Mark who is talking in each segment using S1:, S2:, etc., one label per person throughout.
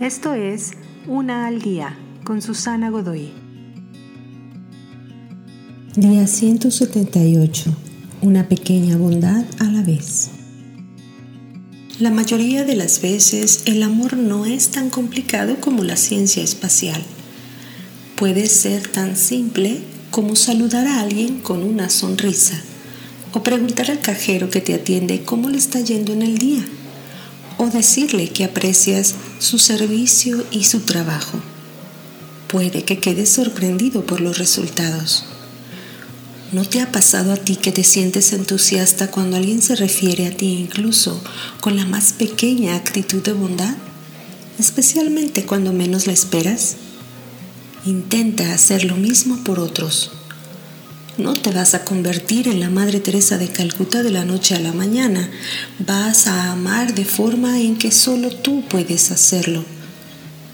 S1: Esto es Una al Día con Susana Godoy.
S2: Día 178. Una pequeña bondad a la vez. La mayoría de las veces el amor no es tan complicado como la ciencia espacial. Puede ser tan simple como saludar a alguien con una sonrisa o preguntar al cajero que te atiende cómo le está yendo en el día o decirle que aprecias su servicio y su trabajo. Puede que quedes sorprendido por los resultados. ¿No te ha pasado a ti que te sientes entusiasta cuando alguien se refiere a ti incluso con la más pequeña actitud de bondad? Especialmente cuando menos la esperas. Intenta hacer lo mismo por otros. No te vas a convertir en la Madre Teresa de Calcuta de la noche a la mañana. Vas a amar de forma en que solo tú puedes hacerlo.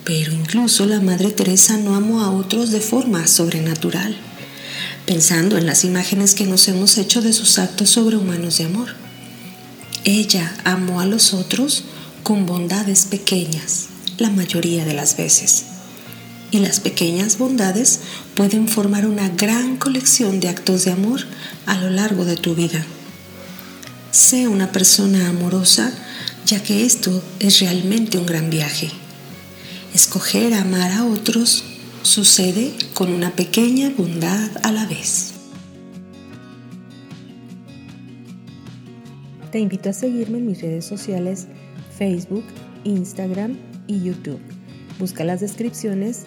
S2: Pero incluso la Madre Teresa no amó a otros de forma sobrenatural, pensando en las imágenes que nos hemos hecho de sus actos sobrehumanos de amor. Ella amó a los otros con bondades pequeñas, la mayoría de las veces y las pequeñas bondades pueden formar una gran colección de actos de amor a lo largo de tu vida. Sé una persona amorosa, ya que esto es realmente un gran viaje. Escoger amar a otros sucede con una pequeña bondad a la vez.
S1: Te invito a seguirme en mis redes sociales Facebook, Instagram y YouTube. Busca las descripciones